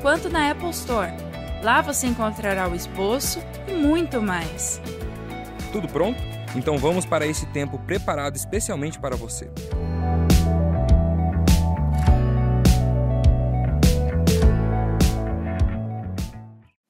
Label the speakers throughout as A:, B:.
A: quanto na Apple Store. Lá você encontrará o esboço e muito mais.
B: Tudo pronto? Então vamos para esse tempo preparado especialmente para você.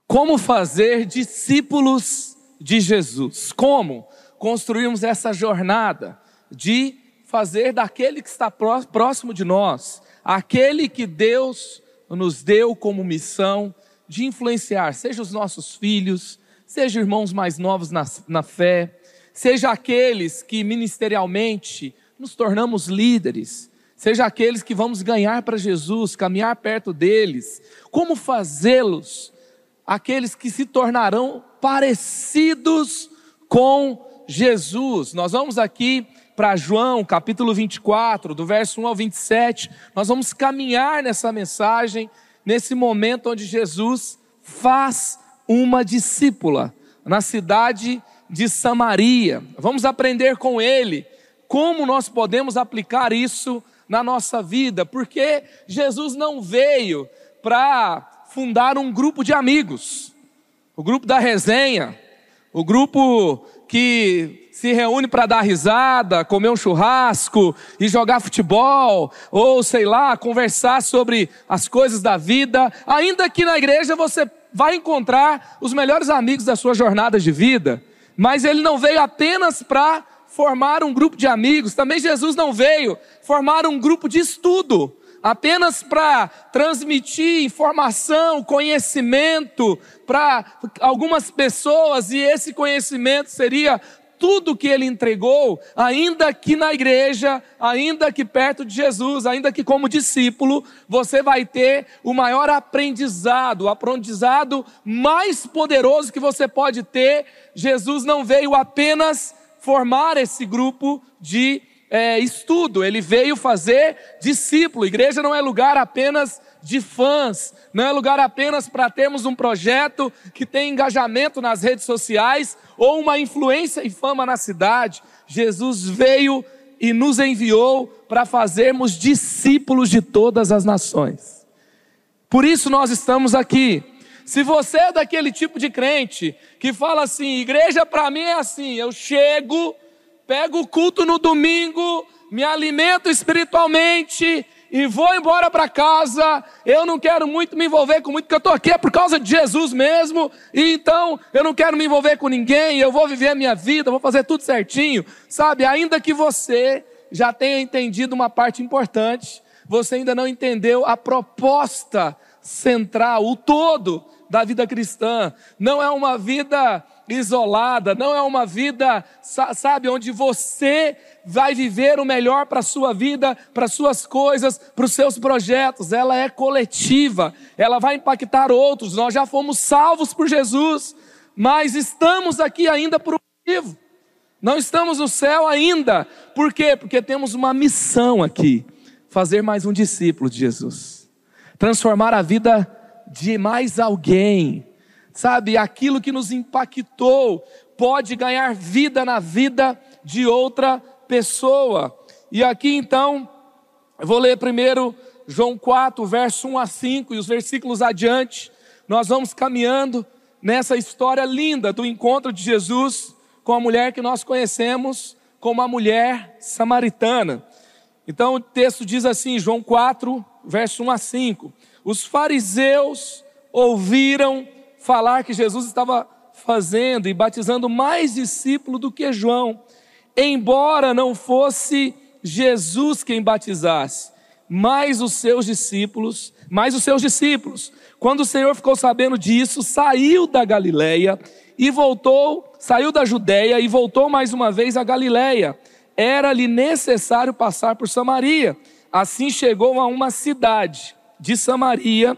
C: Como fazer discípulos de Jesus? Como construirmos essa jornada de fazer daquele que está próximo de nós, aquele que Deus nos deu como missão de influenciar, seja os nossos filhos, seja irmãos mais novos na, na fé, seja aqueles que ministerialmente nos tornamos líderes, seja aqueles que vamos ganhar para Jesus, caminhar perto deles, como fazê-los aqueles que se tornarão parecidos com Jesus. Nós vamos aqui para João, capítulo 24, do verso 1 ao 27. Nós vamos caminhar nessa mensagem, nesse momento onde Jesus faz uma discípula na cidade de Samaria. Vamos aprender com ele como nós podemos aplicar isso na nossa vida, porque Jesus não veio para fundar um grupo de amigos, o grupo da resenha, o grupo que se reúne para dar risada, comer um churrasco e jogar futebol, ou sei lá, conversar sobre as coisas da vida. Ainda que na igreja você vai encontrar os melhores amigos da sua jornada de vida, mas ele não veio apenas para formar um grupo de amigos, também Jesus não veio formar um grupo de estudo apenas para transmitir informação, conhecimento para algumas pessoas, e esse conhecimento seria tudo que ele entregou, ainda que na igreja, ainda que perto de Jesus, ainda que como discípulo, você vai ter o maior aprendizado, o aprendizado mais poderoso que você pode ter. Jesus não veio apenas formar esse grupo de é, estudo, ele veio fazer discípulo. Igreja não é lugar apenas de fãs, não é lugar apenas para termos um projeto que tem engajamento nas redes sociais ou uma influência e fama na cidade. Jesus veio e nos enviou para fazermos discípulos de todas as nações. Por isso nós estamos aqui. Se você é daquele tipo de crente que fala assim, igreja para mim é assim, eu chego, pego o culto no domingo, me alimento espiritualmente e vou embora para casa. Eu não quero muito me envolver com muito, porque eu estou aqui é por causa de Jesus mesmo. E então eu não quero me envolver com ninguém. Eu vou viver a minha vida, vou fazer tudo certinho, sabe? Ainda que você já tenha entendido uma parte importante, você ainda não entendeu a proposta central, o todo da vida cristã. Não é uma vida isolada, não é uma vida, sabe, onde você vai viver o melhor para a sua vida, para as suas coisas, para os seus projetos. Ela é coletiva, ela vai impactar outros. Nós já fomos salvos por Jesus, mas estamos aqui ainda por um motivo. Não estamos no céu ainda. Por quê? Porque temos uma missão aqui: fazer mais um discípulo de Jesus, transformar a vida de mais alguém sabe, aquilo que nos impactou pode ganhar vida na vida de outra pessoa. E aqui então, eu vou ler primeiro João 4, verso 1 a 5 e os versículos adiante. Nós vamos caminhando nessa história linda do encontro de Jesus com a mulher que nós conhecemos como a mulher samaritana. Então o texto diz assim, João 4, verso 1 a 5: Os fariseus ouviram falar que Jesus estava fazendo e batizando mais discípulos do que João, embora não fosse Jesus quem batizasse, mas os seus discípulos, mais os seus discípulos. Quando o Senhor ficou sabendo disso, saiu da Galileia e voltou, saiu da Judéia e voltou mais uma vez à Galileia. Era-lhe necessário passar por Samaria. Assim chegou a uma cidade de Samaria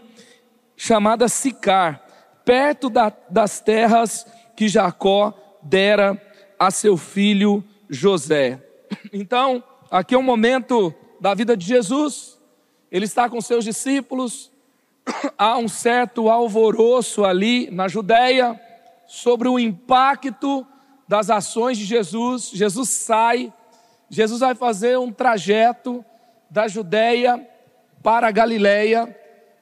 C: chamada Sicar, perto da, das terras que Jacó dera a seu filho José. Então, aqui é um momento da vida de Jesus, ele está com seus discípulos, há um certo alvoroço ali na Judéia sobre o impacto das ações de Jesus. Jesus sai, Jesus vai fazer um trajeto da Judéia para a Galiléia,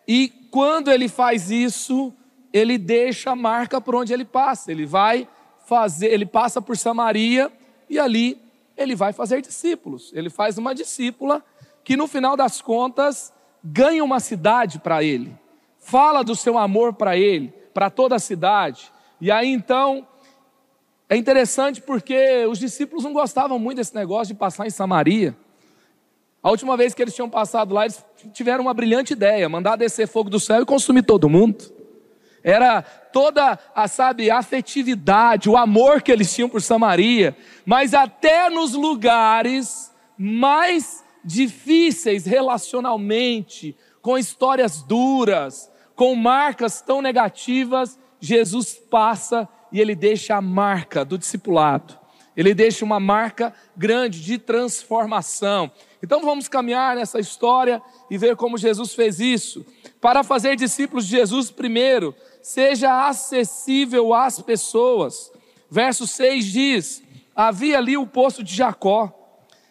C: e quando ele faz isso, ele deixa a marca por onde ele passa. Ele vai fazer, ele passa por Samaria e ali ele vai fazer discípulos. Ele faz uma discípula que no final das contas ganha uma cidade para ele. Fala do seu amor para ele, para toda a cidade. E aí então é interessante porque os discípulos não gostavam muito desse negócio de passar em Samaria. A última vez que eles tinham passado lá, eles tiveram uma brilhante ideia: mandar descer fogo do céu e consumir todo mundo. Era toda a, sabe, afetividade, o amor que eles tinham por Samaria, mas até nos lugares mais difíceis relacionalmente, com histórias duras, com marcas tão negativas, Jesus passa e ele deixa a marca do discipulado. Ele deixa uma marca grande de transformação. Então vamos caminhar nessa história e ver como Jesus fez isso. Para fazer discípulos de Jesus, primeiro, seja acessível às pessoas. Verso 6 diz: Havia ali o poço de Jacó.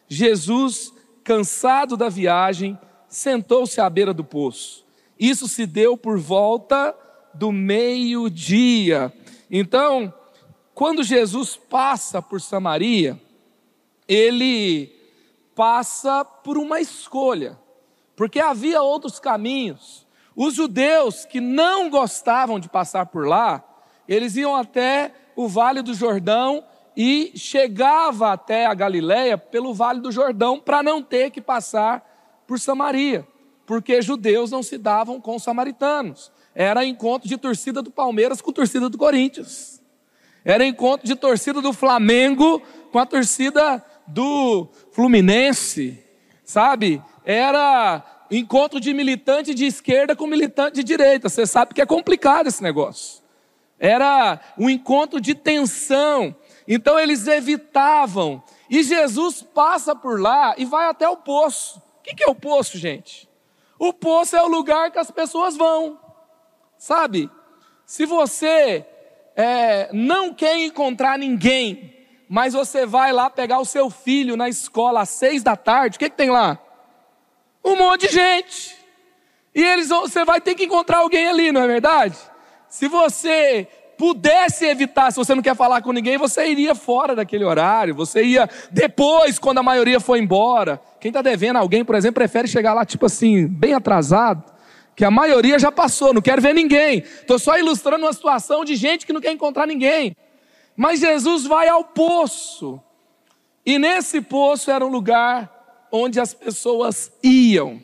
C: Jesus, cansado da viagem, sentou-se à beira do poço. Isso se deu por volta do meio-dia. Então, quando Jesus passa por Samaria, ele passa por uma escolha, porque havia outros caminhos. Os judeus que não gostavam de passar por lá, eles iam até o Vale do Jordão e chegava até a Galiléia pelo Vale do Jordão para não ter que passar por Samaria, porque judeus não se davam com samaritanos. Era encontro de torcida do Palmeiras com torcida do Corinthians. Era encontro de torcida do Flamengo com a torcida do Fluminense, sabe? Era encontro de militante de esquerda com militante de direita. Você sabe que é complicado esse negócio. Era um encontro de tensão. Então eles evitavam. E Jesus passa por lá e vai até o poço. O que é o poço, gente? O poço é o lugar que as pessoas vão. Sabe? Se você é, não quer encontrar ninguém, mas você vai lá pegar o seu filho na escola às seis da tarde, o que, que tem lá? Um monte de gente. E eles você vai ter que encontrar alguém ali, não é verdade? Se você pudesse evitar, se você não quer falar com ninguém, você iria fora daquele horário, você ia depois, quando a maioria foi embora. Quem está devendo alguém, por exemplo, prefere chegar lá, tipo assim, bem atrasado, que a maioria já passou, não quero ver ninguém. Estou só ilustrando uma situação de gente que não quer encontrar ninguém. Mas Jesus vai ao poço. E nesse poço era um lugar onde as pessoas iam.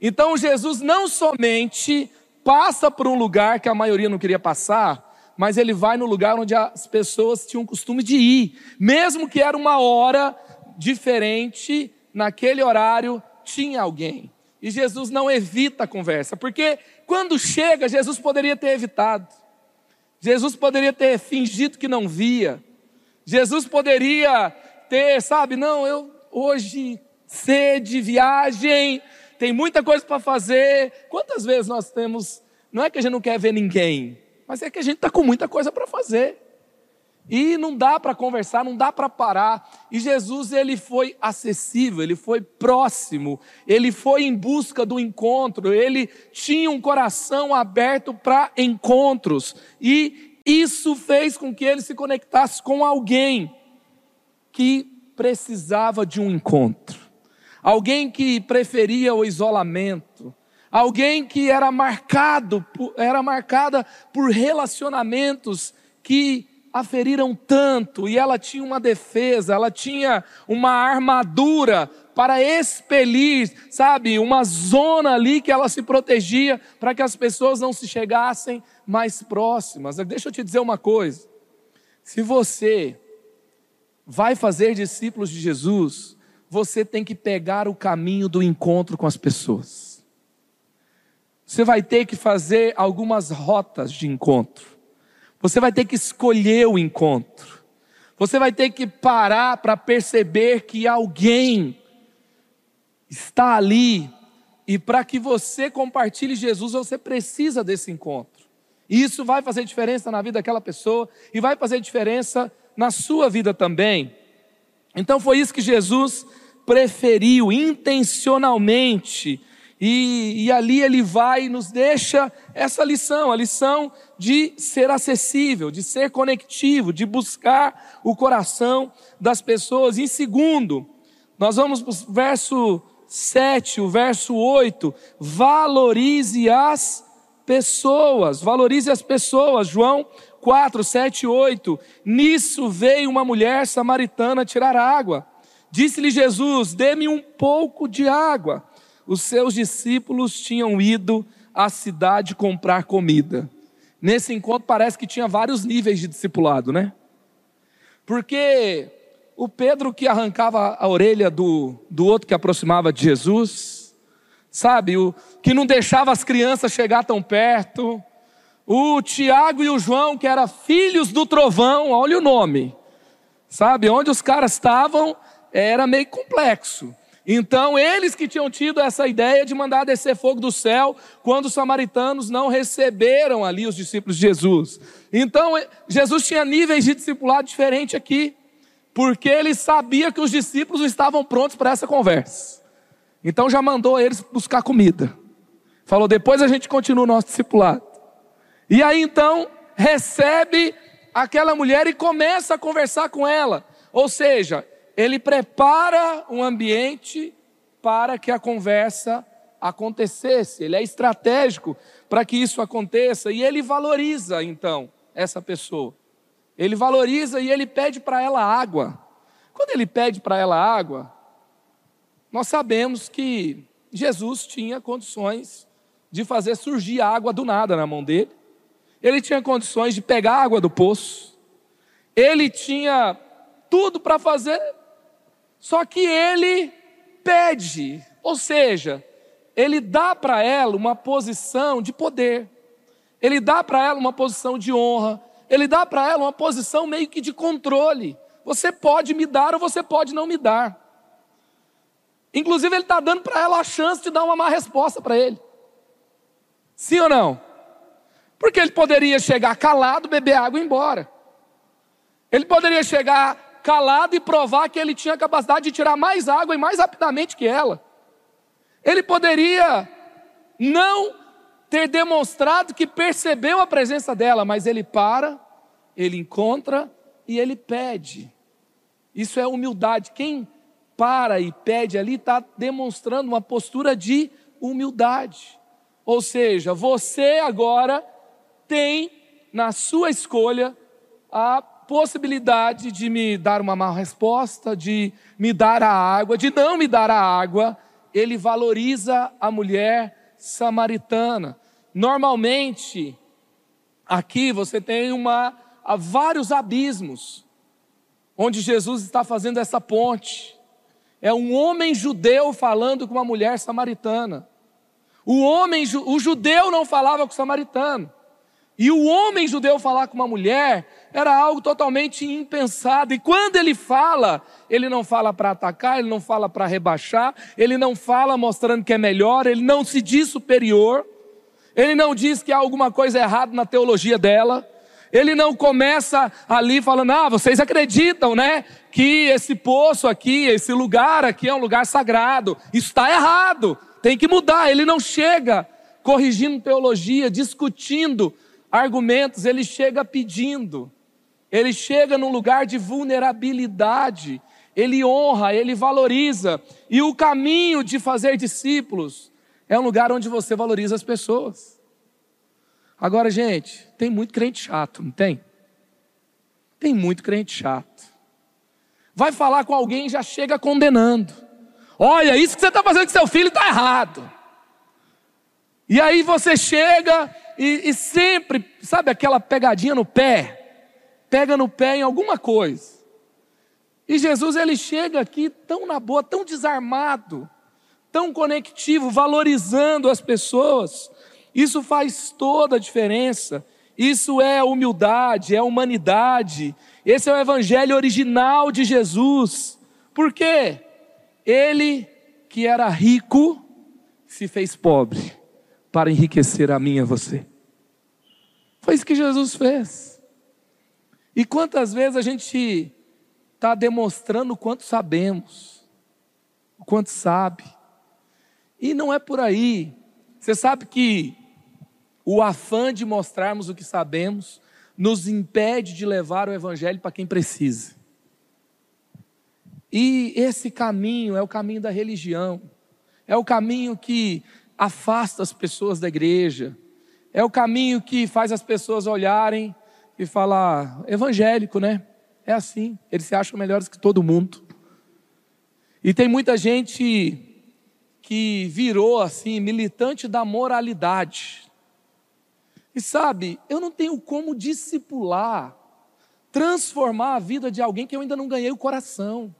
C: Então Jesus não somente passa por um lugar que a maioria não queria passar, mas ele vai no lugar onde as pessoas tinham costume de ir, mesmo que era uma hora diferente, naquele horário tinha alguém. E Jesus não evita a conversa, porque quando chega, Jesus poderia ter evitado. Jesus poderia ter fingido que não via. Jesus poderia ter, sabe, não, eu hoje sede, viagem, tem muita coisa para fazer. Quantas vezes nós temos, não é que a gente não quer ver ninguém, mas é que a gente está com muita coisa para fazer. E não dá para conversar, não dá para parar. E Jesus, ele foi acessível, ele foi próximo, ele foi em busca do encontro, ele tinha um coração aberto para encontros. E isso fez com que ele se conectasse com alguém que precisava de um encontro. Alguém que preferia o isolamento, alguém que era marcado, era marcada por relacionamentos que a feriram tanto. E ela tinha uma defesa, ela tinha uma armadura para expelir, sabe, uma zona ali que ela se protegia para que as pessoas não se chegassem mais próximas. Deixa eu te dizer uma coisa: se você vai fazer discípulos de Jesus, você tem que pegar o caminho do encontro com as pessoas. você vai ter que fazer algumas rotas de encontro. Você vai ter que escolher o encontro. Você vai ter que parar para perceber que alguém está ali e para que você compartilhe Jesus, você precisa desse encontro. E isso vai fazer diferença na vida daquela pessoa e vai fazer diferença na sua vida também. Então foi isso que Jesus preferiu intencionalmente. E, e, ali ele vai e nos deixa essa lição, a lição de ser acessível, de ser conectivo, de buscar o coração das pessoas. Em segundo, nós vamos para o verso 7, o verso 8, valorize as pessoas, valorize as pessoas, João 4, 7 e 8. Nisso veio uma mulher samaritana tirar água. Disse-lhe Jesus: Dê-me um pouco de água. Os seus discípulos tinham ido à cidade comprar comida. Nesse encontro parece que tinha vários níveis de discipulado, né? Porque o Pedro que arrancava a orelha do, do outro que aproximava de Jesus, sabe? O que não deixava as crianças chegar tão perto. O Tiago e o João, que eram filhos do trovão, olha o nome. Sabe? Onde os caras estavam era meio complexo. Então, eles que tinham tido essa ideia de mandar descer fogo do céu quando os samaritanos não receberam ali os discípulos de Jesus. Então, Jesus tinha níveis de discipulado diferente aqui porque ele sabia que os discípulos estavam prontos para essa conversa. Então já mandou eles buscar comida. Falou: depois a gente continua o nosso discipulado. E aí então recebe aquela mulher e começa a conversar com ela. Ou seja, ele prepara um ambiente para que a conversa acontecesse. Ele é estratégico para que isso aconteça e ele valoriza então essa pessoa. Ele valoriza e ele pede para ela água. Quando ele pede para ela água, nós sabemos que Jesus tinha condições de fazer surgir água do nada na mão dele. Ele tinha condições de pegar água do poço. Ele tinha tudo para fazer. Só que ele pede, ou seja, ele dá para ela uma posição de poder. Ele dá para ela uma posição de honra ele dá para ela uma posição meio que de controle. Você pode me dar ou você pode não me dar. Inclusive, ele está dando para ela a chance de dar uma má resposta para ele. Sim ou não? Porque ele poderia chegar calado, beber água e ir embora. Ele poderia chegar calado e provar que ele tinha capacidade de tirar mais água e mais rapidamente que ela. Ele poderia não ter demonstrado que percebeu a presença dela, mas ele para, ele encontra e ele pede. Isso é humildade. Quem para e pede ali está demonstrando uma postura de humildade. Ou seja, você agora tem na sua escolha a possibilidade de me dar uma má resposta, de me dar a água, de não me dar a água. Ele valoriza a mulher samaritana. Normalmente, aqui você tem uma, vários abismos, onde Jesus está fazendo essa ponte. É um homem judeu falando com uma mulher samaritana. O homem, o judeu não falava com o samaritano. E o homem judeu falar com uma mulher era algo totalmente impensado. E quando ele fala, ele não fala para atacar, ele não fala para rebaixar, ele não fala mostrando que é melhor, ele não se diz superior. Ele não diz que há alguma coisa errada na teologia dela. Ele não começa ali falando, ah, vocês acreditam, né? Que esse poço aqui, esse lugar aqui é um lugar sagrado. Isso está errado, tem que mudar. Ele não chega corrigindo teologia, discutindo argumentos, ele chega pedindo. Ele chega num lugar de vulnerabilidade. Ele honra, ele valoriza. E o caminho de fazer discípulos é um lugar onde você valoriza as pessoas. Agora, gente, tem muito crente chato, não tem? Tem muito crente chato. Vai falar com alguém e já chega condenando. Olha, isso que você está fazendo com seu filho está errado. E aí você chega e, e, sempre, sabe aquela pegadinha no pé? Pega no pé em alguma coisa. E Jesus ele chega aqui tão na boa, tão desarmado tão conectivo, valorizando as pessoas. Isso faz toda a diferença. Isso é humildade, é humanidade. Esse é o evangelho original de Jesus. Por quê? Ele que era rico se fez pobre para enriquecer a mim e a você. Foi isso que Jesus fez. E quantas vezes a gente está demonstrando o quanto sabemos, o quanto sabe. E não é por aí. Você sabe que o afã de mostrarmos o que sabemos nos impede de levar o Evangelho para quem precisa. E esse caminho é o caminho da religião, é o caminho que afasta as pessoas da igreja, é o caminho que faz as pessoas olharem e falar: evangélico, né? É assim, eles se acham melhores que todo mundo. E tem muita gente que virou assim, militante da moralidade. E sabe, eu não tenho como discipular, transformar a vida de alguém que eu ainda não ganhei o coração.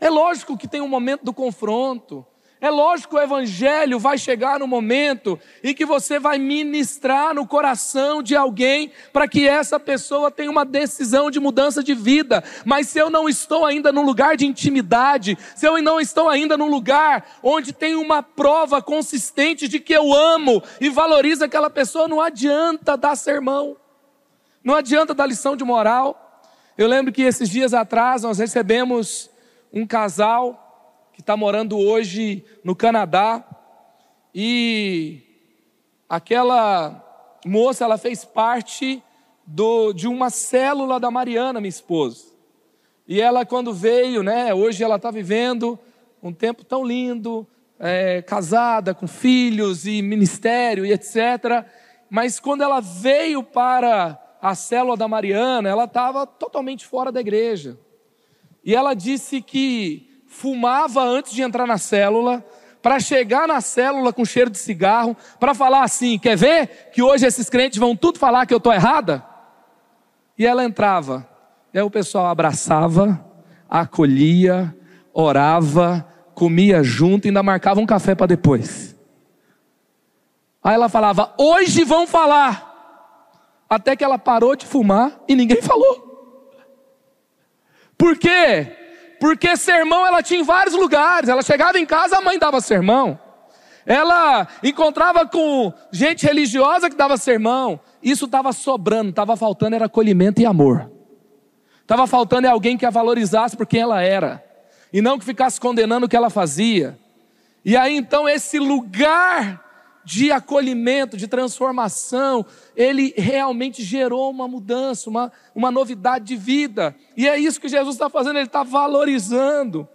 C: É lógico que tem um momento do confronto, é lógico que o Evangelho vai chegar no momento em que você vai ministrar no coração de alguém para que essa pessoa tenha uma decisão de mudança de vida. Mas se eu não estou ainda no lugar de intimidade, se eu não estou ainda no lugar onde tem uma prova consistente de que eu amo e valorizo aquela pessoa, não adianta dar sermão, não adianta dar lição de moral. Eu lembro que esses dias atrás nós recebemos um casal que está morando hoje no Canadá. E aquela moça, ela fez parte do, de uma célula da Mariana, minha esposa. E ela, quando veio, né, hoje ela está vivendo um tempo tão lindo, é, casada, com filhos e ministério e etc. Mas quando ela veio para a célula da Mariana, ela estava totalmente fora da igreja. E ela disse que fumava antes de entrar na célula, para chegar na célula com cheiro de cigarro, para falar assim: quer ver que hoje esses crentes vão tudo falar que eu estou errada? E ela entrava, e aí o pessoal abraçava, acolhia, orava, comia junto e ainda marcava um café para depois. Aí ela falava: hoje vão falar. Até que ela parou de fumar e ninguém falou. Por quê? Porque sermão ela tinha em vários lugares. Ela chegava em casa, a mãe dava sermão. Ela encontrava com gente religiosa que dava sermão. Isso estava sobrando, estava faltando era acolhimento e amor. Estava faltando é alguém que a valorizasse por quem ela era. E não que ficasse condenando o que ela fazia. E aí então esse lugar de acolhimento, de transformação, ele realmente gerou uma mudança, uma, uma novidade de vida. E é isso que Jesus está fazendo, ele está valorizando.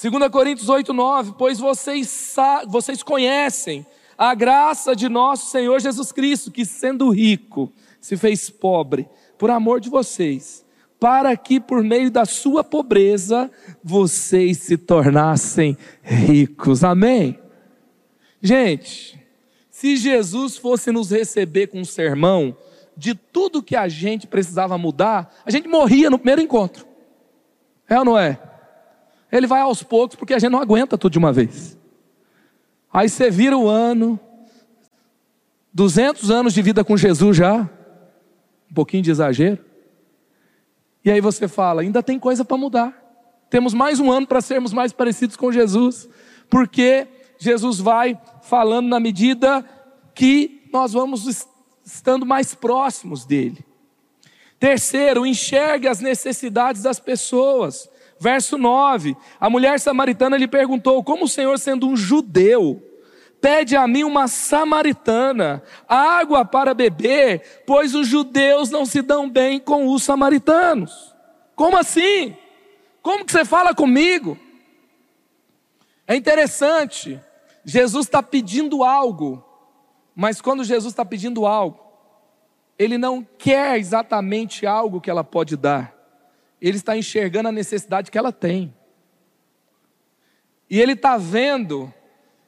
C: 2 Coríntios 8, 9: Pois vocês, vocês conhecem a graça de nosso Senhor Jesus Cristo, que sendo rico, se fez pobre, por amor de vocês, para que por meio da sua pobreza vocês se tornassem ricos. Amém? Gente, se Jesus fosse nos receber com um sermão de tudo que a gente precisava mudar, a gente morria no primeiro encontro. É ou não é? Ele vai aos poucos porque a gente não aguenta tudo de uma vez. Aí você vira o ano, 200 anos de vida com Jesus já, um pouquinho de exagero. E aí você fala, ainda tem coisa para mudar. Temos mais um ano para sermos mais parecidos com Jesus, porque Jesus vai falando na medida que nós vamos estando mais próximos dele. Terceiro, enxergue as necessidades das pessoas. Verso 9: A mulher samaritana lhe perguntou: Como o Senhor, sendo um judeu, pede a mim uma samaritana água para beber, pois os judeus não se dão bem com os samaritanos? Como assim? Como que você fala comigo? É interessante, Jesus está pedindo algo, mas quando Jesus está pedindo algo, ele não quer exatamente algo que ela pode dar, ele está enxergando a necessidade que ela tem. E ele está vendo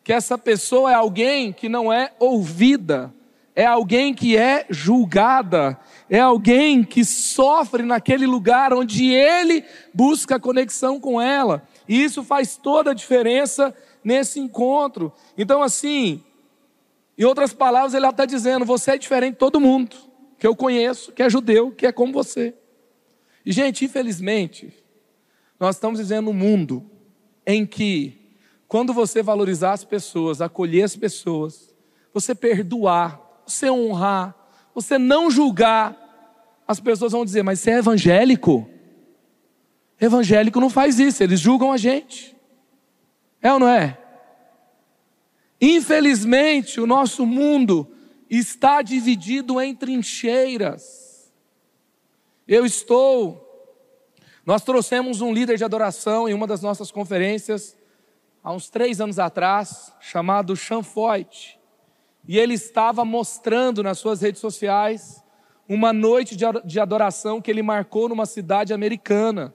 C: que essa pessoa é alguém que não é ouvida, é alguém que é julgada, é alguém que sofre naquele lugar onde ele busca conexão com ela. E isso faz toda a diferença nesse encontro. Então, assim, Em outras palavras, ele está dizendo: você é diferente de todo mundo que eu conheço, que é judeu, que é como você. E, gente, infelizmente, nós estamos vivendo um mundo em que, quando você valorizar as pessoas, acolher as pessoas, você perdoar, você honrar, você não julgar, as pessoas vão dizer: Mas você é evangélico? Evangélico não faz isso, eles julgam a gente. É ou não é? Infelizmente, o nosso mundo está dividido em trincheiras. Eu estou. Nós trouxemos um líder de adoração em uma das nossas conferências, há uns três anos atrás, chamado Sean Foyt. E ele estava mostrando nas suas redes sociais uma noite de adoração que ele marcou numa cidade americana.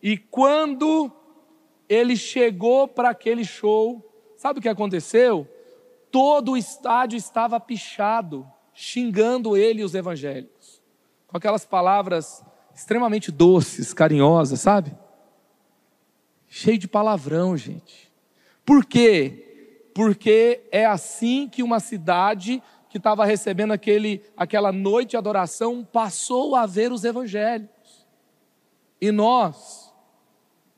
C: E quando ele chegou para aquele show, sabe o que aconteceu? Todo o estádio estava pichado, xingando ele e os evangélicos, com aquelas palavras extremamente doces, carinhosas, sabe? Cheio de palavrão, gente. Por quê? Porque é assim que uma cidade que estava recebendo aquele, aquela noite de adoração passou a ver os evangélicos. E nós,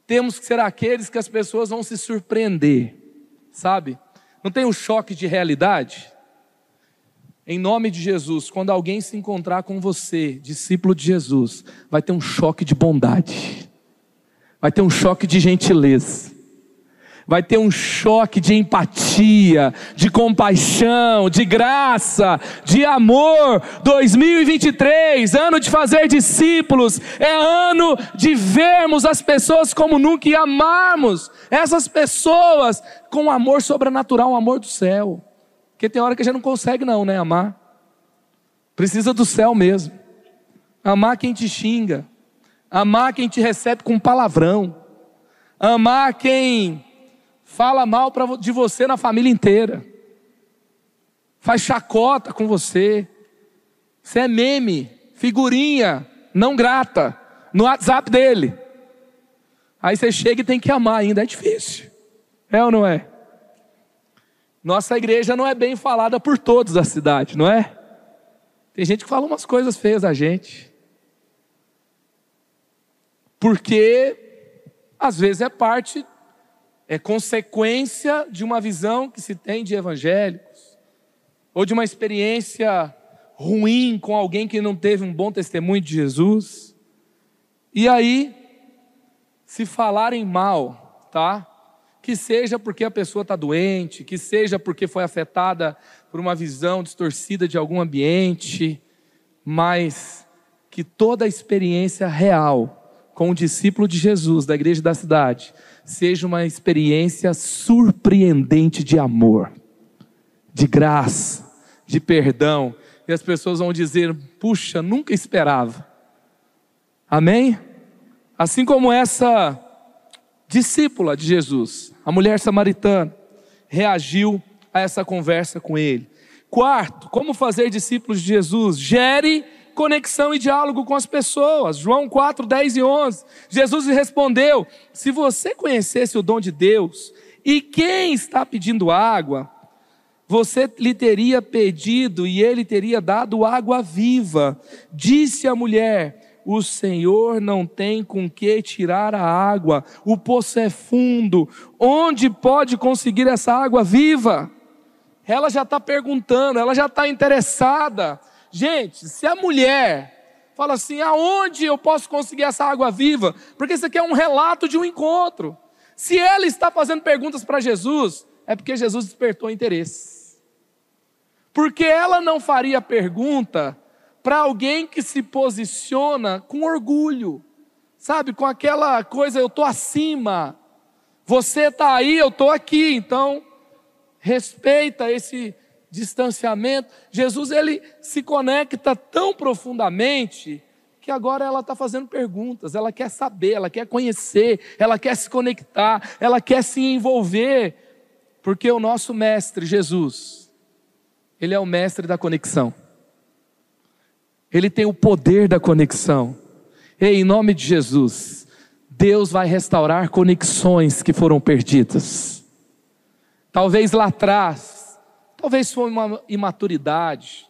C: temos que ser aqueles que as pessoas vão se surpreender, sabe? Não tem um choque de realidade? Em nome de Jesus, quando alguém se encontrar com você, discípulo de Jesus, vai ter um choque de bondade, vai ter um choque de gentileza vai ter um choque de empatia, de compaixão, de graça, de amor. 2023, ano de fazer discípulos, é ano de vermos as pessoas como nunca e amarmos essas pessoas com amor sobrenatural, um amor do céu. Porque tem hora que a gente não consegue não, né, amar. Precisa do céu mesmo. Amar quem te xinga, amar quem te recebe com palavrão, amar quem fala mal de você na família inteira, faz chacota com você, você é meme, figurinha, não grata, no WhatsApp dele. Aí você chega e tem que amar ainda, é difícil. É ou não é? Nossa igreja não é bem falada por todos da cidade, não é? Tem gente que fala umas coisas feias a gente. Porque às vezes é parte é consequência de uma visão que se tem de evangélicos, ou de uma experiência ruim com alguém que não teve um bom testemunho de Jesus. E aí, se falarem mal, tá? Que seja porque a pessoa está doente, que seja porque foi afetada por uma visão distorcida de algum ambiente, mas que toda a experiência real com o discípulo de Jesus da igreja da cidade seja uma experiência surpreendente de amor, de graça, de perdão. E as pessoas vão dizer: puxa, nunca esperava. Amém? Assim como essa discípula de Jesus, a mulher samaritana, reagiu a essa conversa com ele. Quarto, como fazer discípulos de Jesus? Gere conexão e diálogo com as pessoas. João 4, 10 e 11. Jesus respondeu: Se você conhecesse o dom de Deus e quem está pedindo água, você lhe teria pedido e ele teria dado água viva. Disse a mulher: O Senhor não tem com que tirar a água, o poço é fundo. Onde pode conseguir essa água viva? Ela já está perguntando, ela já está interessada. Gente, se a mulher fala assim, aonde eu posso conseguir essa água viva? Porque isso aqui é um relato de um encontro. Se ela está fazendo perguntas para Jesus, é porque Jesus despertou interesse. Porque ela não faria pergunta para alguém que se posiciona com orgulho, sabe, com aquela coisa, eu estou acima, você está aí, eu estou aqui, então respeita esse distanciamento. Jesus ele se conecta tão profundamente que agora ela está fazendo perguntas, ela quer saber, ela quer conhecer, ela quer se conectar, ela quer se envolver, porque o nosso mestre Jesus, ele é o mestre da conexão. Ele tem o poder da conexão. E em nome de Jesus, Deus vai restaurar conexões que foram perdidas. Talvez lá atrás Talvez foi uma imaturidade.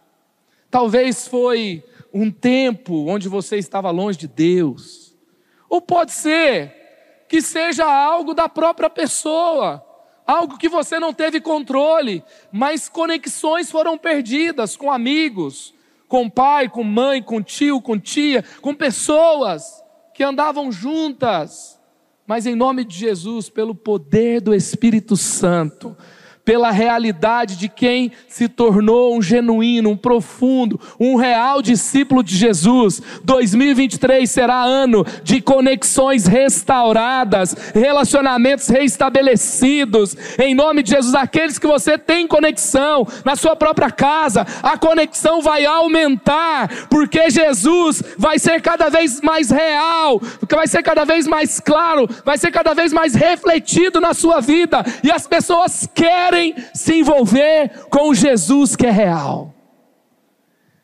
C: Talvez foi um tempo onde você estava longe de Deus. Ou pode ser que seja algo da própria pessoa, algo que você não teve controle, mas conexões foram perdidas com amigos, com pai, com mãe, com tio, com tia, com pessoas que andavam juntas, mas em nome de Jesus, pelo poder do Espírito Santo, pela realidade de quem se tornou um genuíno, um profundo, um real discípulo de Jesus. 2023 será ano de conexões restauradas, relacionamentos restabelecidos. Em nome de Jesus, aqueles que você tem conexão na sua própria casa, a conexão vai aumentar, porque Jesus vai ser cada vez mais real, vai ser cada vez mais claro, vai ser cada vez mais refletido na sua vida, e as pessoas querem querem se envolver com o Jesus que é real.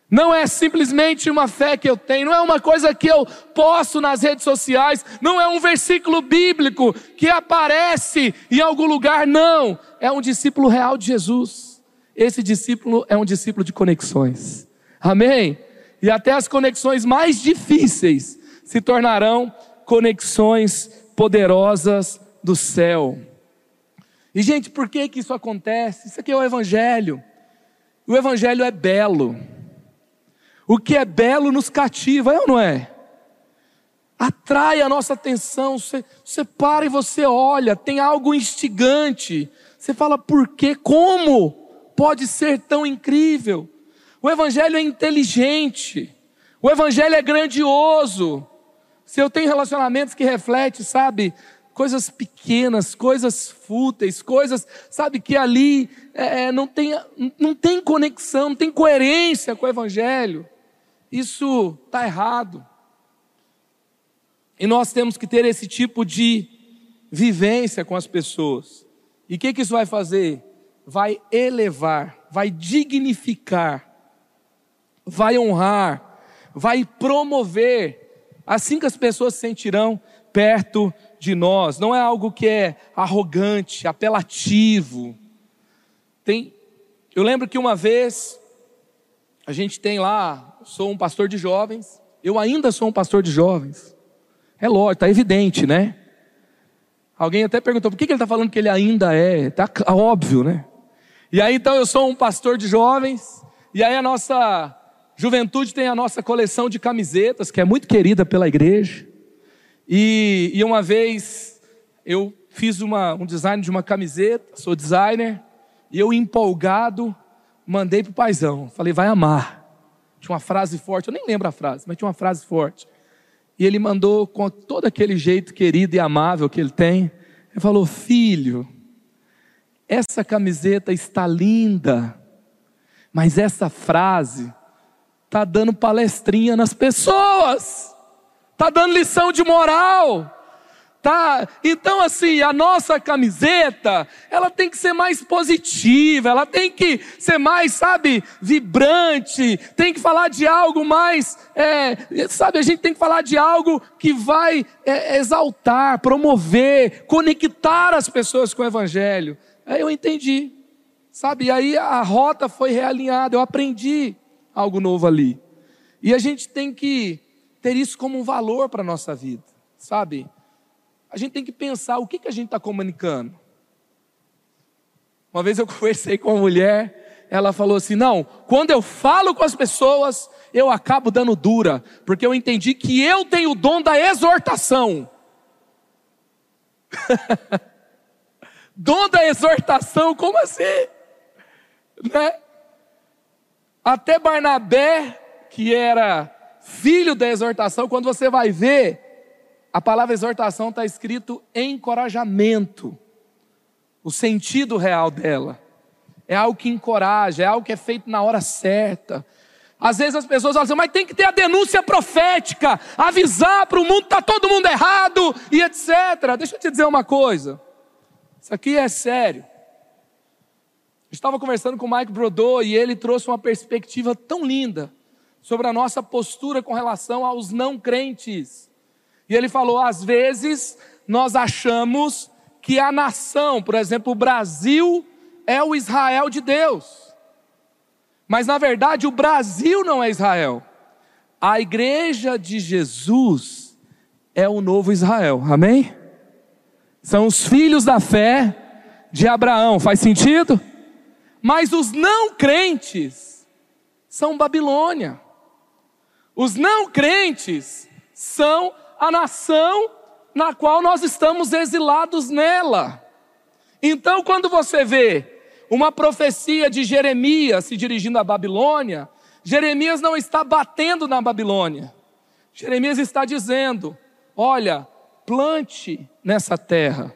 C: Não é simplesmente uma fé que eu tenho, não é uma coisa que eu posto nas redes sociais, não é um versículo bíblico que aparece em algum lugar, não. É um discípulo real de Jesus. Esse discípulo é um discípulo de conexões. Amém? E até as conexões mais difíceis se tornarão conexões poderosas do céu. E, gente, por que, que isso acontece? Isso aqui é o Evangelho. O Evangelho é belo. O que é belo nos cativa, é ou não é? Atrai a nossa atenção. Você, você para e você olha, tem algo instigante. Você fala, por quê? Como pode ser tão incrível? O Evangelho é inteligente. O Evangelho é grandioso. Se eu tenho relacionamentos que refletem, sabe, coisas pequenas, coisas fúteis, coisas, sabe, que ali é, é, não, tem, não tem conexão, não tem coerência com o Evangelho. Isso está errado. E nós temos que ter esse tipo de vivência com as pessoas. E o que, que isso vai fazer? Vai elevar, vai dignificar, vai honrar, vai promover. Assim que as pessoas se sentirão perto de nós, não é algo que é arrogante, apelativo. Tem, eu lembro que uma vez a gente tem lá, sou um pastor de jovens, eu ainda sou um pastor de jovens. É lógico, está evidente, né? Alguém até perguntou por que ele está falando que ele ainda é, está óbvio, né? E aí então eu sou um pastor de jovens, e aí a nossa juventude tem a nossa coleção de camisetas, que é muito querida pela igreja. E, e uma vez eu fiz uma, um design de uma camiseta, sou designer, e eu empolgado mandei para o paizão. Falei, vai amar. Tinha uma frase forte, eu nem lembro a frase, mas tinha uma frase forte. E ele mandou com todo aquele jeito querido e amável que ele tem. Ele falou: Filho, essa camiseta está linda, mas essa frase está dando palestrinha nas pessoas está dando lição de moral. Tá? Então, assim, a nossa camiseta, ela tem que ser mais positiva, ela tem que ser mais, sabe, vibrante, tem que falar de algo mais, é, sabe, a gente tem que falar de algo que vai é, exaltar, promover, conectar as pessoas com o Evangelho. Aí eu entendi, sabe, e aí a rota foi realinhada, eu aprendi algo novo ali. E a gente tem que ter isso como um valor para a nossa vida, sabe? A gente tem que pensar o que, que a gente está comunicando. Uma vez eu conversei com uma mulher, ela falou assim: não, quando eu falo com as pessoas, eu acabo dando dura, porque eu entendi que eu tenho o dom da exortação. dom da exortação, como assim? Né? Até Barnabé, que era filho da exortação, quando você vai ver, a palavra exortação está escrito encorajamento. O sentido real dela. É algo que encoraja, é algo que é feito na hora certa. Às vezes as pessoas falam assim, mas tem que ter a denúncia profética, avisar para o mundo, está todo mundo errado e etc. Deixa eu te dizer uma coisa. Isso aqui é sério. Eu estava conversando com o Mike Brodot e ele trouxe uma perspectiva tão linda sobre a nossa postura com relação aos não crentes. E ele falou: às vezes nós achamos que a nação, por exemplo, o Brasil, é o Israel de Deus. Mas na verdade o Brasil não é Israel. A igreja de Jesus é o novo Israel. Amém? São os filhos da fé de Abraão. Faz sentido? Mas os não crentes são Babilônia. Os não crentes são a nação na qual nós estamos exilados nela. Então, quando você vê uma profecia de Jeremias se dirigindo à Babilônia, Jeremias não está batendo na Babilônia. Jeremias está dizendo: olha, plante nessa terra,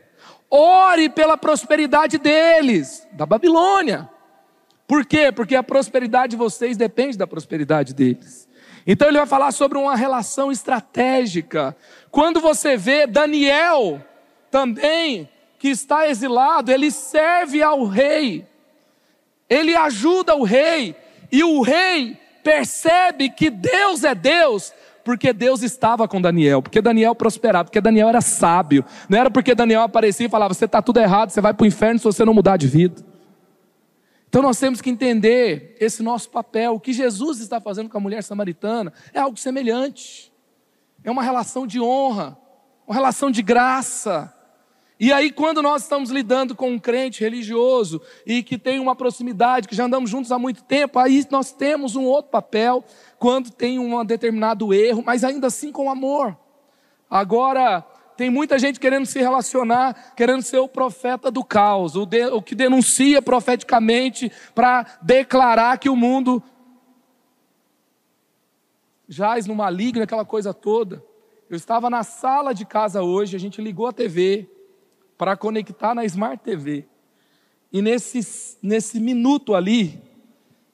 C: ore pela prosperidade deles, da Babilônia. Por quê? Porque a prosperidade de vocês depende da prosperidade deles. Então ele vai falar sobre uma relação estratégica. Quando você vê Daniel também, que está exilado, ele serve ao rei, ele ajuda o rei, e o rei percebe que Deus é Deus, porque Deus estava com Daniel, porque Daniel prosperava, porque Daniel era sábio. Não era porque Daniel aparecia e falava: você está tudo errado, você vai para o inferno se você não mudar de vida. Então nós temos que entender esse nosso papel. O que Jesus está fazendo com a mulher samaritana é algo semelhante. É uma relação de honra, uma relação de graça. E aí, quando nós estamos lidando com um crente religioso e que tem uma proximidade, que já andamos juntos há muito tempo, aí nós temos um outro papel quando tem um determinado erro, mas ainda assim com amor. Agora, tem muita gente querendo se relacionar, querendo ser o profeta do caos, o, de, o que denuncia profeticamente para declarar que o mundo jaz no maligno, aquela coisa toda. Eu estava na sala de casa hoje, a gente ligou a TV para conectar na Smart TV. E nesse, nesse minuto ali,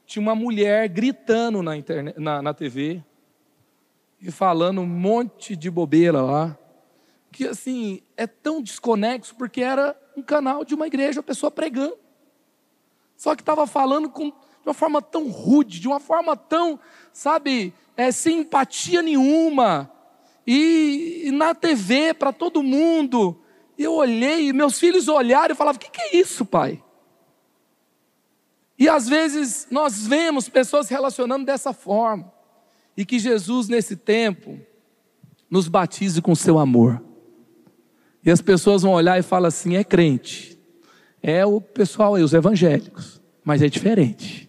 C: tinha uma mulher gritando na, internet, na, na TV e falando um monte de bobeira lá que assim é tão desconexo porque era um canal de uma igreja, a pessoa pregando. Só que estava falando com, de uma forma tão rude, de uma forma tão, sabe, é, sem empatia nenhuma. E, e na TV, para todo mundo. Eu olhei, meus filhos olharam e falavam: O que, que é isso, pai? E às vezes nós vemos pessoas se relacionando dessa forma. E que Jesus, nesse tempo, nos batize com seu amor. E as pessoas vão olhar e falar assim: é crente. É o pessoal, é os evangélicos. Mas é diferente.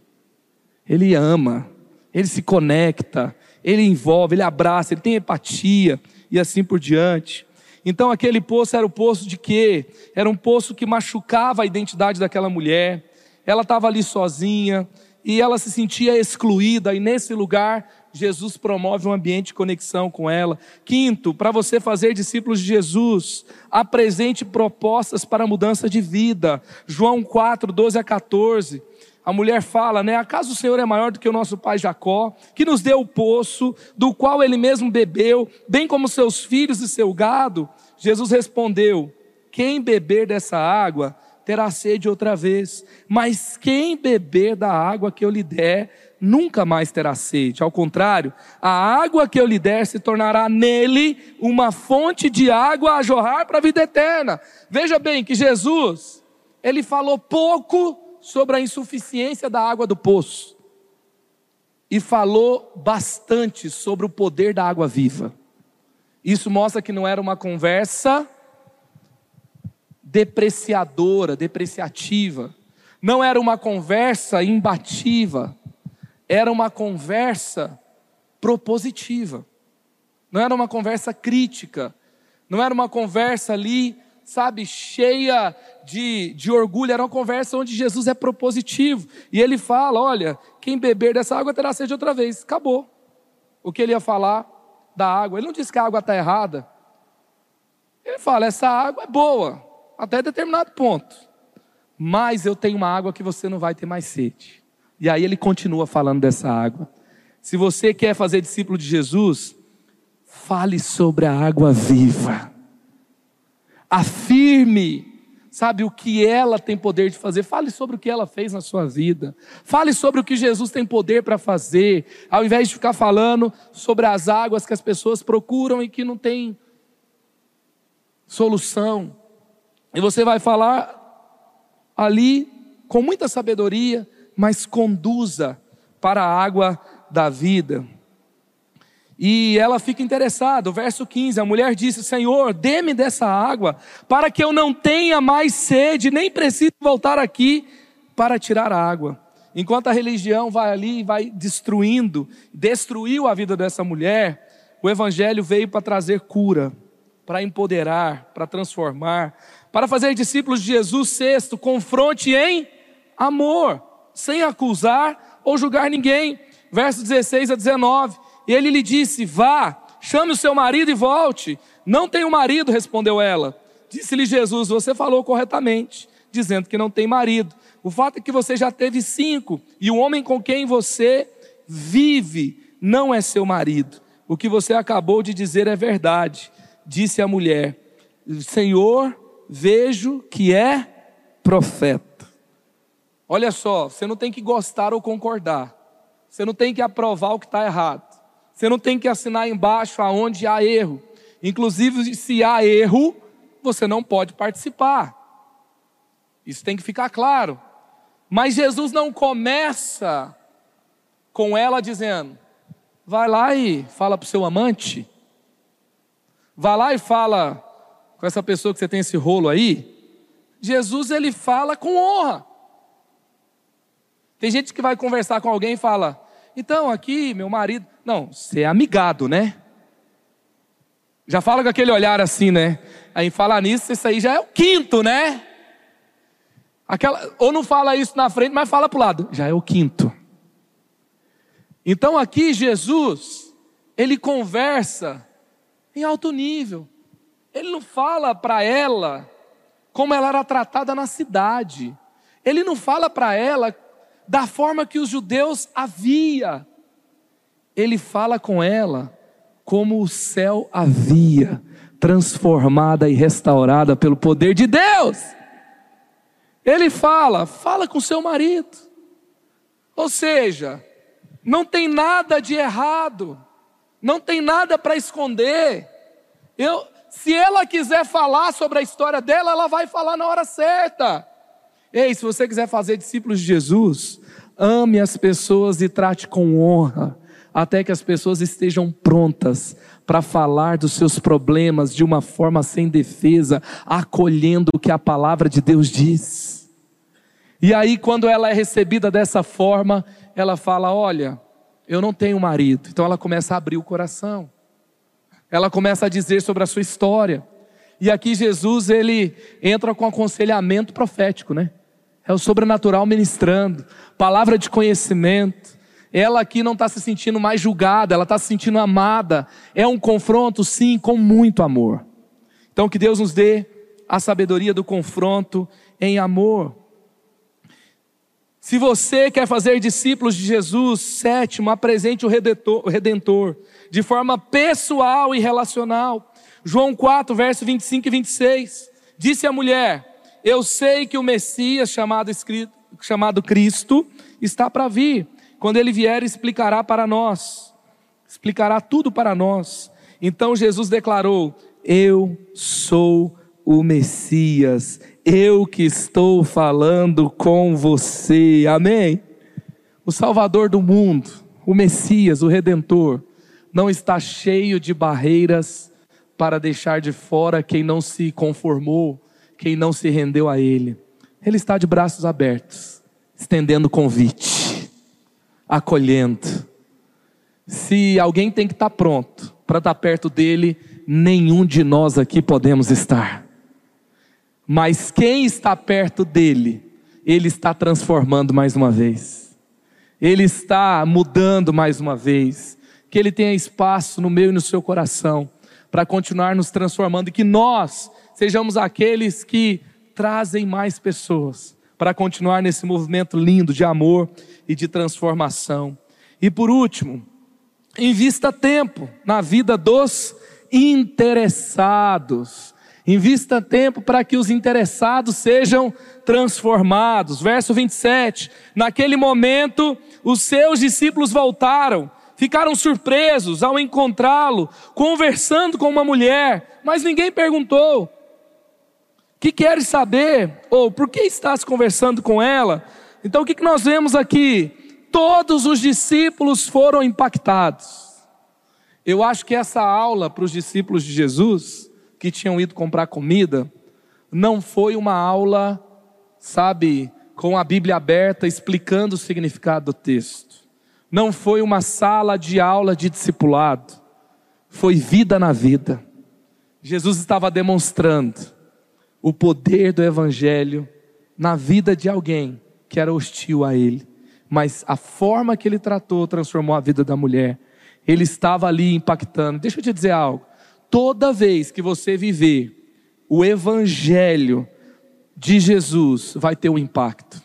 C: Ele ama, ele se conecta, ele envolve, ele abraça, ele tem empatia e assim por diante. Então aquele poço era o poço de quê? Era um poço que machucava a identidade daquela mulher. Ela estava ali sozinha e ela se sentia excluída, e nesse lugar Jesus promove um ambiente de conexão com ela. Quinto, para você fazer discípulos de Jesus, apresente propostas para mudança de vida. João 4, 12 a 14. A mulher fala, né? Acaso o Senhor é maior do que o nosso pai Jacó, que nos deu o poço, do qual ele mesmo bebeu, bem como seus filhos e seu gado? Jesus respondeu: Quem beber dessa água terá sede outra vez, mas quem beber da água que eu lhe der, nunca mais terá sede. Ao contrário, a água que eu lhe der se tornará nele uma fonte de água a jorrar para a vida eterna. Veja bem que Jesus, ele falou pouco sobre a insuficiência da água do poço e falou bastante sobre o poder da água viva. Isso mostra que não era uma conversa depreciadora, depreciativa. Não era uma conversa imbativa era uma conversa propositiva, não era uma conversa crítica, não era uma conversa ali, sabe, cheia de, de orgulho, era uma conversa onde Jesus é propositivo, e ele fala: olha, quem beber dessa água terá sede outra vez, acabou. O que ele ia falar da água, ele não disse que a água está errada, ele fala: essa água é boa, até determinado ponto, mas eu tenho uma água que você não vai ter mais sede. E aí ele continua falando dessa água. Se você quer fazer discípulo de Jesus, fale sobre a água viva. Afirme, sabe, o que ela tem poder de fazer. Fale sobre o que ela fez na sua vida. Fale sobre o que Jesus tem poder para fazer, ao invés de ficar falando sobre as águas que as pessoas procuram e que não tem solução. E você vai falar ali com muita sabedoria, mas conduza para a água da vida. E ela fica interessada, o verso 15, a mulher disse: Senhor, dê-me dessa água, para que eu não tenha mais sede, nem precise voltar aqui para tirar a água. Enquanto a religião vai ali e vai destruindo, destruiu a vida dessa mulher, o Evangelho veio para trazer cura, para empoderar, para transformar, para fazer discípulos de Jesus. Sexto, confronte em amor, sem acusar ou julgar ninguém. Verso 16 a 19. E ele lhe disse: Vá, chame o seu marido e volte. Não tenho marido, respondeu ela. Disse-lhe Jesus: Você falou corretamente, dizendo que não tem marido. O fato é que você já teve cinco, e o homem com quem você vive não é seu marido. O que você acabou de dizer é verdade. Disse a mulher: Senhor, vejo que é profeta. Olha só, você não tem que gostar ou concordar. Você não tem que aprovar o que está errado. Você não tem que assinar embaixo aonde há erro. Inclusive, se há erro, você não pode participar. Isso tem que ficar claro. Mas Jesus não começa com ela dizendo: vai lá e fala para o seu amante, vai lá e fala com essa pessoa que você tem esse rolo aí. Jesus ele fala com honra. Tem gente que vai conversar com alguém e fala: então aqui meu marido, não, você é amigado, né? Já fala com aquele olhar assim, né? Aí falar nisso, isso aí já é o quinto, né? Aquela, ou não fala isso na frente, mas fala para o lado, já é o quinto. Então aqui Jesus, ele conversa em alto nível. Ele não fala para ela como ela era tratada na cidade. Ele não fala para ela da forma que os judeus havia ele fala com ela como o céu havia, transformada e restaurada pelo poder de Deus. Ele fala, fala com seu marido. Ou seja, não tem nada de errado, não tem nada para esconder. Eu, se ela quiser falar sobre a história dela, ela vai falar na hora certa. Ei, se você quiser fazer discípulos de Jesus, ame as pessoas e trate com honra até que as pessoas estejam prontas para falar dos seus problemas de uma forma sem defesa, acolhendo o que a palavra de Deus diz. E aí, quando ela é recebida dessa forma, ela fala: Olha, eu não tenho marido. Então ela começa a abrir o coração. Ela começa a dizer sobre a sua história. E aqui Jesus, ele entra com aconselhamento profético, né? É o sobrenatural ministrando, palavra de conhecimento ela aqui não está se sentindo mais julgada, ela está se sentindo amada. É um confronto, sim, com muito amor. Então, que Deus nos dê a sabedoria do confronto em amor. Se você quer fazer discípulos de Jesus, sétimo, apresente o Redentor, o Redentor de forma pessoal e relacional. João 4, verso 25 e 26. Disse a mulher: Eu sei que o Messias, chamado, chamado Cristo, está para vir. Quando ele vier, explicará para nós, explicará tudo para nós. Então Jesus declarou: Eu sou o Messias, eu que estou falando com você. Amém? O Salvador do mundo, o Messias, o Redentor, não está cheio de barreiras para deixar de fora quem não se conformou, quem não se rendeu a Ele. Ele está de braços abertos, estendendo convite acolhendo. Se alguém tem que estar pronto para estar perto dele, nenhum de nós aqui podemos estar. Mas quem está perto dele, ele está transformando mais uma vez. Ele está mudando mais uma vez. Que ele tenha espaço no meu e no seu coração para continuar nos transformando e que nós sejamos aqueles que trazem mais pessoas para continuar nesse movimento lindo de amor e de transformação. E por último, invista tempo na vida dos interessados. Invista tempo para que os interessados sejam transformados. Verso 27. Naquele momento, os seus discípulos voltaram, ficaram surpresos ao encontrá-lo conversando com uma mulher, mas ninguém perguntou: que queres saber, ou por que estás conversando com ela? Então o que nós vemos aqui? Todos os discípulos foram impactados. Eu acho que essa aula para os discípulos de Jesus, que tinham ido comprar comida, não foi uma aula, sabe, com a Bíblia aberta explicando o significado do texto. Não foi uma sala de aula de discipulado. Foi vida na vida. Jesus estava demonstrando o poder do Evangelho na vida de alguém que era hostil a ele. Mas a forma que ele tratou transformou a vida da mulher. Ele estava ali impactando. Deixa eu te dizer algo. Toda vez que você viver o Evangelho de Jesus, vai ter um impacto.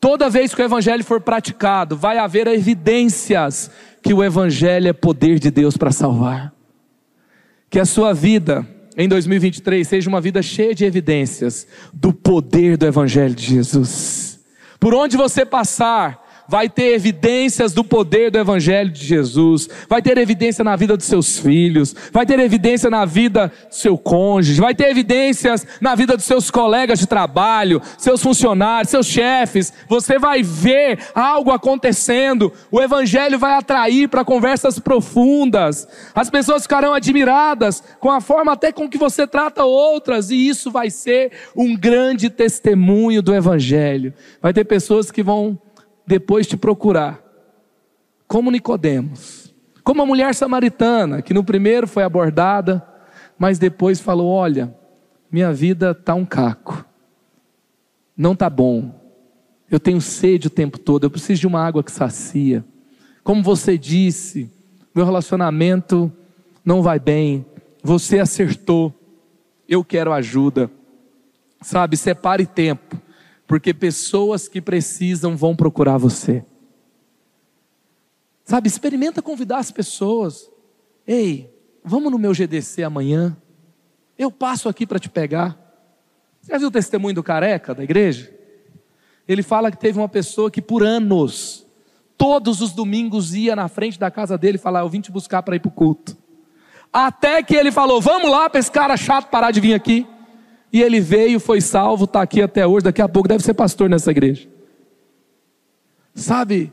C: Toda vez que o Evangelho for praticado, vai haver evidências que o Evangelho é poder de Deus para salvar. Que a sua vida em 2023 seja uma vida cheia de evidências do poder do Evangelho de Jesus. Por onde você passar, vai ter evidências do poder do Evangelho de Jesus, vai ter evidência na vida dos seus filhos, vai ter evidência na vida do seu cônjuge, vai ter evidências na vida dos seus colegas de trabalho, seus funcionários, seus chefes. Você vai ver algo acontecendo, o Evangelho vai atrair para conversas profundas, as pessoas ficarão admiradas com a forma até com que você trata outras, e isso vai ser um grande testemunho do Evangelho. Vai ter pessoas que vão depois te procurar. Como Nicodemos, como a mulher samaritana, que no primeiro foi abordada, mas depois falou: "Olha, minha vida tá um caco. Não tá bom. Eu tenho sede o tempo todo, eu preciso de uma água que sacia. Como você disse, meu relacionamento não vai bem. Você acertou. Eu quero ajuda. Sabe, separe tempo porque pessoas que precisam vão procurar você. Sabe, experimenta convidar as pessoas. Ei, vamos no meu GDC amanhã. Eu passo aqui para te pegar. Você já viu o testemunho do careca da igreja? Ele fala que teve uma pessoa que por anos, todos os domingos ia na frente da casa dele falava: Eu vim te buscar para ir para o culto. Até que ele falou: Vamos lá para esse cara chato parar de vir aqui. E ele veio, foi salvo, está aqui até hoje, daqui a pouco deve ser pastor nessa igreja. Sabe,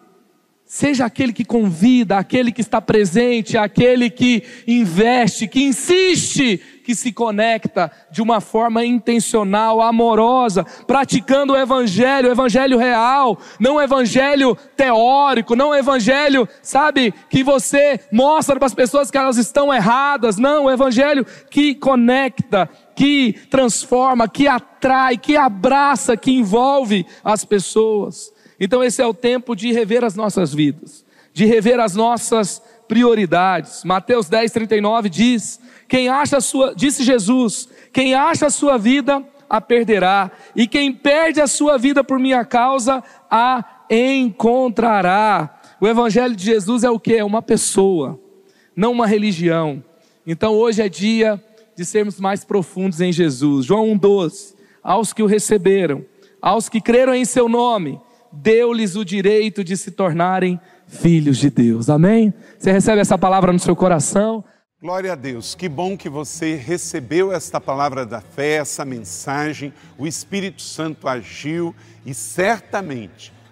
C: seja aquele que convida, aquele que está presente, aquele que investe, que insiste, que se conecta de uma forma intencional, amorosa, praticando o evangelho, o evangelho real, não o evangelho teórico, não o evangelho, sabe, que você mostra para as pessoas que elas estão erradas, não, o evangelho que conecta, que transforma, que atrai, que abraça, que envolve as pessoas. Então esse é o tempo de rever as nossas vidas, de rever as nossas prioridades. Mateus 10, 39 diz: Quem acha sua, disse Jesus, quem acha a sua vida, a perderá, e quem perde a sua vida por minha causa, a encontrará. O Evangelho de Jesus é o que? É uma pessoa, não uma religião. Então hoje é dia de sermos mais profundos em Jesus. João 1,12: Aos que o receberam, aos que creram em seu nome, deu-lhes o direito de se tornarem filhos de Deus. Amém? Você recebe essa palavra no seu coração?
D: Glória a Deus, que bom que você recebeu esta palavra da fé, essa mensagem. O Espírito Santo agiu e certamente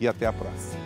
D: e até a próxima.